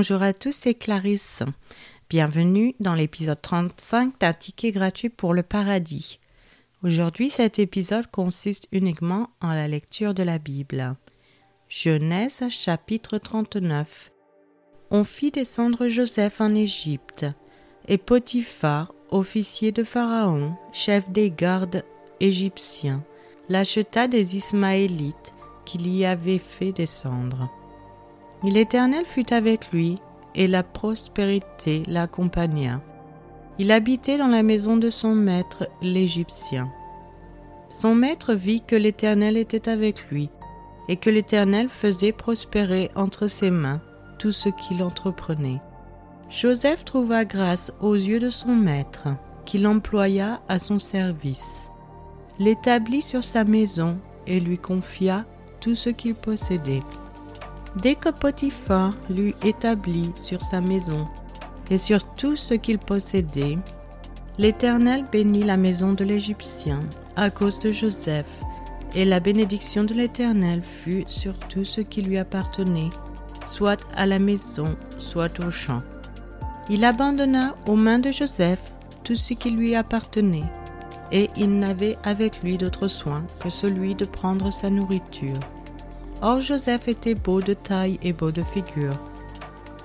Bonjour à tous, c'est Clarisse. Bienvenue dans l'épisode 35 d'un ticket gratuit pour le paradis. Aujourd'hui, cet épisode consiste uniquement en la lecture de la Bible. Genèse chapitre 39. On fit descendre Joseph en Égypte, et Potiphar, officier de Pharaon, chef des gardes égyptiens, l'acheta des Ismaélites qu'il y avait fait descendre. L'Éternel fut avec lui, et la prospérité l'accompagna. Il habitait dans la maison de son maître l'Égyptien. Son maître vit que l'Éternel était avec lui, et que l'Éternel faisait prospérer entre ses mains tout ce qu'il entreprenait. Joseph trouva grâce aux yeux de son maître, qu'il employa à son service, l'établit sur sa maison et lui confia tout ce qu'il possédait. Dès que Potiphar l'eut établi sur sa maison et sur tout ce qu'il possédait, l'Éternel bénit la maison de l'Égyptien à cause de Joseph, et la bénédiction de l'Éternel fut sur tout ce qui lui appartenait, soit à la maison, soit au champ. Il abandonna aux mains de Joseph tout ce qui lui appartenait, et il n'avait avec lui d'autre soin que celui de prendre sa nourriture. Or Joseph était beau de taille et beau de figure.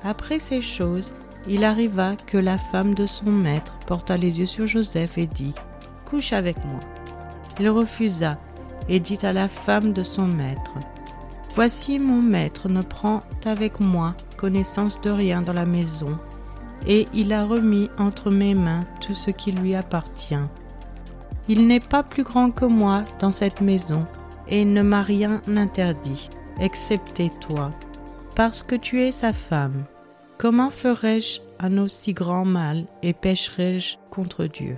Après ces choses, il arriva que la femme de son maître porta les yeux sur Joseph et dit, Couche avec moi. Il refusa et dit à la femme de son maître, Voici mon maître ne prend avec moi connaissance de rien dans la maison, et il a remis entre mes mains tout ce qui lui appartient. Il n'est pas plus grand que moi dans cette maison, et ne m'a rien interdit, excepté toi, parce que tu es sa femme. Comment ferais-je un aussi grand mal et pécherais-je contre Dieu?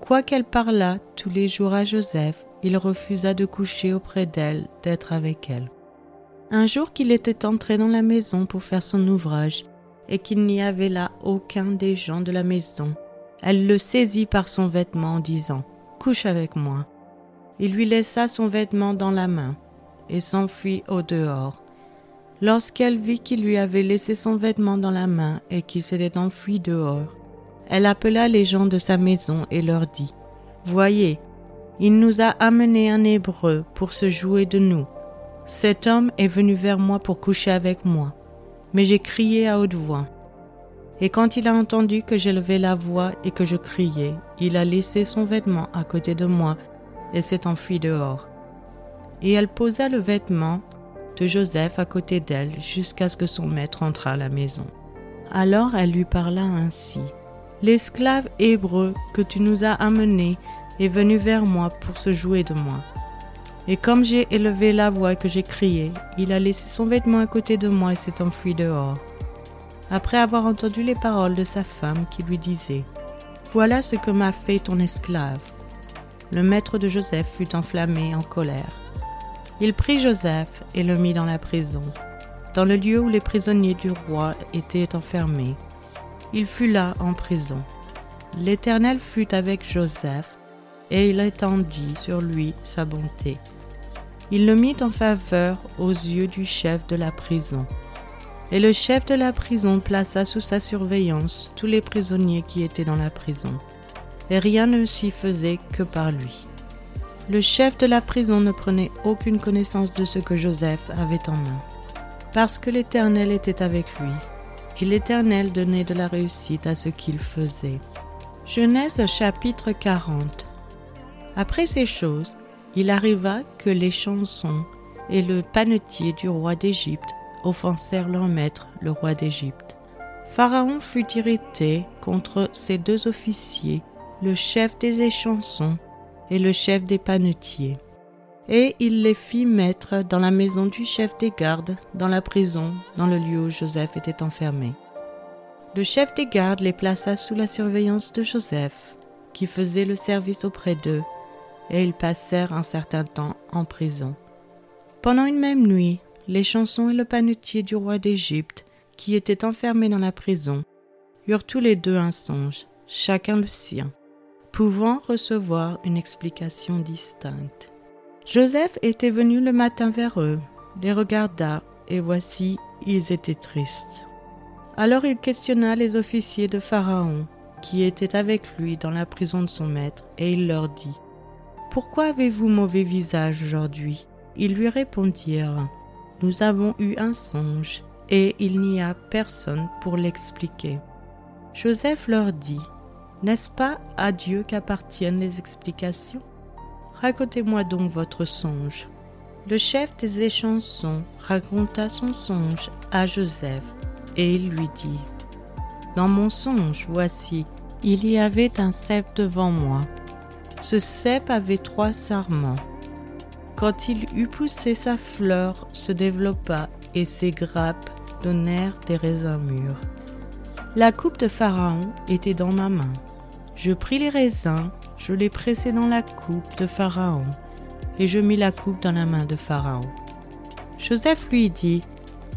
Quoiqu'elle parlât tous les jours à Joseph, il refusa de coucher auprès d'elle, d'être avec elle. Un jour qu'il était entré dans la maison pour faire son ouvrage, et qu'il n'y avait là aucun des gens de la maison, elle le saisit par son vêtement en disant Couche avec moi. Il lui laissa son vêtement dans la main et s'enfuit au dehors. Lorsqu'elle vit qu'il lui avait laissé son vêtement dans la main et qu'il s'était enfui dehors, elle appela les gens de sa maison et leur dit Voyez, il nous a amené un Hébreu pour se jouer de nous. Cet homme est venu vers moi pour coucher avec moi, mais j'ai crié à haute voix. Et quand il a entendu que j'élevais la voix et que je criais, il a laissé son vêtement à côté de moi et s'est enfui dehors. Et elle posa le vêtement de Joseph à côté d'elle jusqu'à ce que son maître entrât à la maison. Alors elle lui parla ainsi. L'esclave hébreu que tu nous as amené est venu vers moi pour se jouer de moi. Et comme j'ai élevé la voix et que j'ai crié, il a laissé son vêtement à côté de moi et s'est enfui dehors. Après avoir entendu les paroles de sa femme qui lui disait Voilà ce que m'a fait ton esclave le maître de Joseph fut enflammé en colère. Il prit Joseph et le mit dans la prison, dans le lieu où les prisonniers du roi étaient enfermés. Il fut là en prison. L'Éternel fut avec Joseph, et il étendit sur lui sa bonté. Il le mit en faveur aux yeux du chef de la prison. Et le chef de la prison plaça sous sa surveillance tous les prisonniers qui étaient dans la prison et rien ne s'y faisait que par lui. Le chef de la prison ne prenait aucune connaissance de ce que Joseph avait en main, parce que l'Éternel était avec lui, et l'Éternel donnait de la réussite à ce qu'il faisait. Genèse chapitre 40 Après ces choses, il arriva que les chansons et le panetier du roi d'Égypte offensèrent leur maître, le roi d'Égypte. Pharaon fut irrité contre ces deux officiers le chef des échansons et le chef des panetiers. Et il les fit mettre dans la maison du chef des gardes, dans la prison, dans le lieu où Joseph était enfermé. Le chef des gardes les plaça sous la surveillance de Joseph, qui faisait le service auprès d'eux, et ils passèrent un certain temps en prison. Pendant une même nuit, les chansons et le panetier du roi d'Égypte, qui étaient enfermés dans la prison, eurent tous les deux un songe, chacun le sien pouvant recevoir une explication distincte. Joseph était venu le matin vers eux, les regarda, et voici, ils étaient tristes. Alors il questionna les officiers de Pharaon, qui étaient avec lui dans la prison de son maître, et il leur dit, Pourquoi avez-vous mauvais visage aujourd'hui? Ils lui répondirent, Nous avons eu un songe, et il n'y a personne pour l'expliquer. Joseph leur dit, N'est-ce pas à Dieu qu'appartiennent les explications? Racontez-moi donc votre songe. Le chef des échansons raconta son songe à Joseph, et il lui dit, Dans mon songe, voici, il y avait un cep devant moi. Ce cep avait trois sarments. Quand il eut poussé, sa fleur se développa et ses grappes donnèrent des raisins mûrs. La coupe de Pharaon était dans ma main. Je pris les raisins, je les pressai dans la coupe de Pharaon, et je mis la coupe dans la main de Pharaon. Joseph lui dit,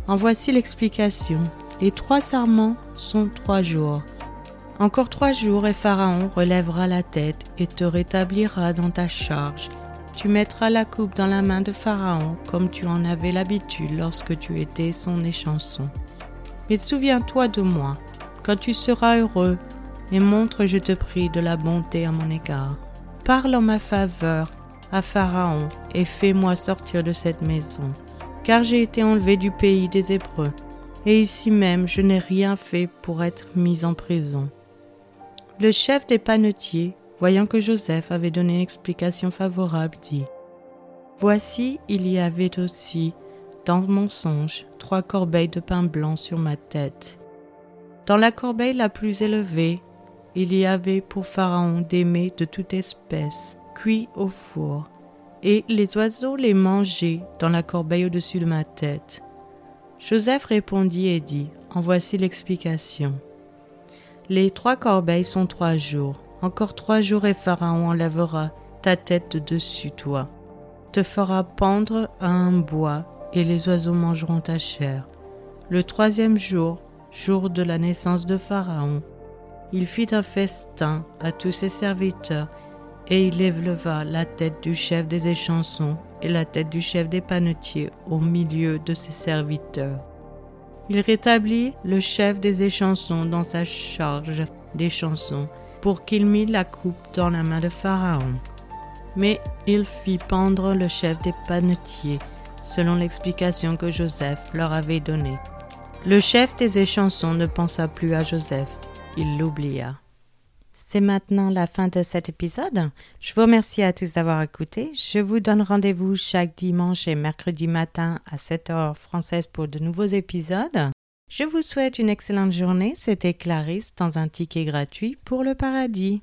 En voici l'explication. Les trois sarments sont trois jours. Encore trois jours et Pharaon relèvera la tête et te rétablira dans ta charge. Tu mettras la coupe dans la main de Pharaon comme tu en avais l'habitude lorsque tu étais son échanson. Mais souviens-toi de moi, quand tu seras heureux, et montre, je te prie, de la bonté à mon égard. Parle en ma faveur à Pharaon et fais-moi sortir de cette maison, car j'ai été enlevé du pays des Hébreux, et ici même je n'ai rien fait pour être mis en prison. Le chef des panetiers, voyant que Joseph avait donné une explication favorable, dit Voici, il y avait aussi, dans mon songe, trois corbeilles de pain blanc sur ma tête. Dans la corbeille la plus élevée, il y avait pour Pharaon des mets de toute espèce, cuits au four, et les oiseaux les mangeaient dans la corbeille au-dessus de ma tête. Joseph répondit et dit, En voici l'explication. Les trois corbeilles sont trois jours. Encore trois jours et Pharaon enlèvera ta tête de dessus toi, te fera pendre à un bois, et les oiseaux mangeront ta chair. Le troisième jour, jour de la naissance de Pharaon, il fit un festin à tous ses serviteurs, et il éleva la tête du chef des échansons et la tête du chef des panetiers au milieu de ses serviteurs. Il rétablit le chef des échansons dans sa charge des chansons, pour qu'il mit la coupe dans la main de Pharaon. Mais il fit pendre le chef des panetiers, selon l'explication que Joseph leur avait donnée. Le chef des échansons ne pensa plus à Joseph, il l'oublia. C'est maintenant la fin de cet épisode. Je vous remercie à tous d'avoir écouté. Je vous donne rendez-vous chaque dimanche et mercredi matin à 7h française pour de nouveaux épisodes. Je vous souhaite une excellente journée. C'était Clarisse dans un ticket gratuit pour le paradis.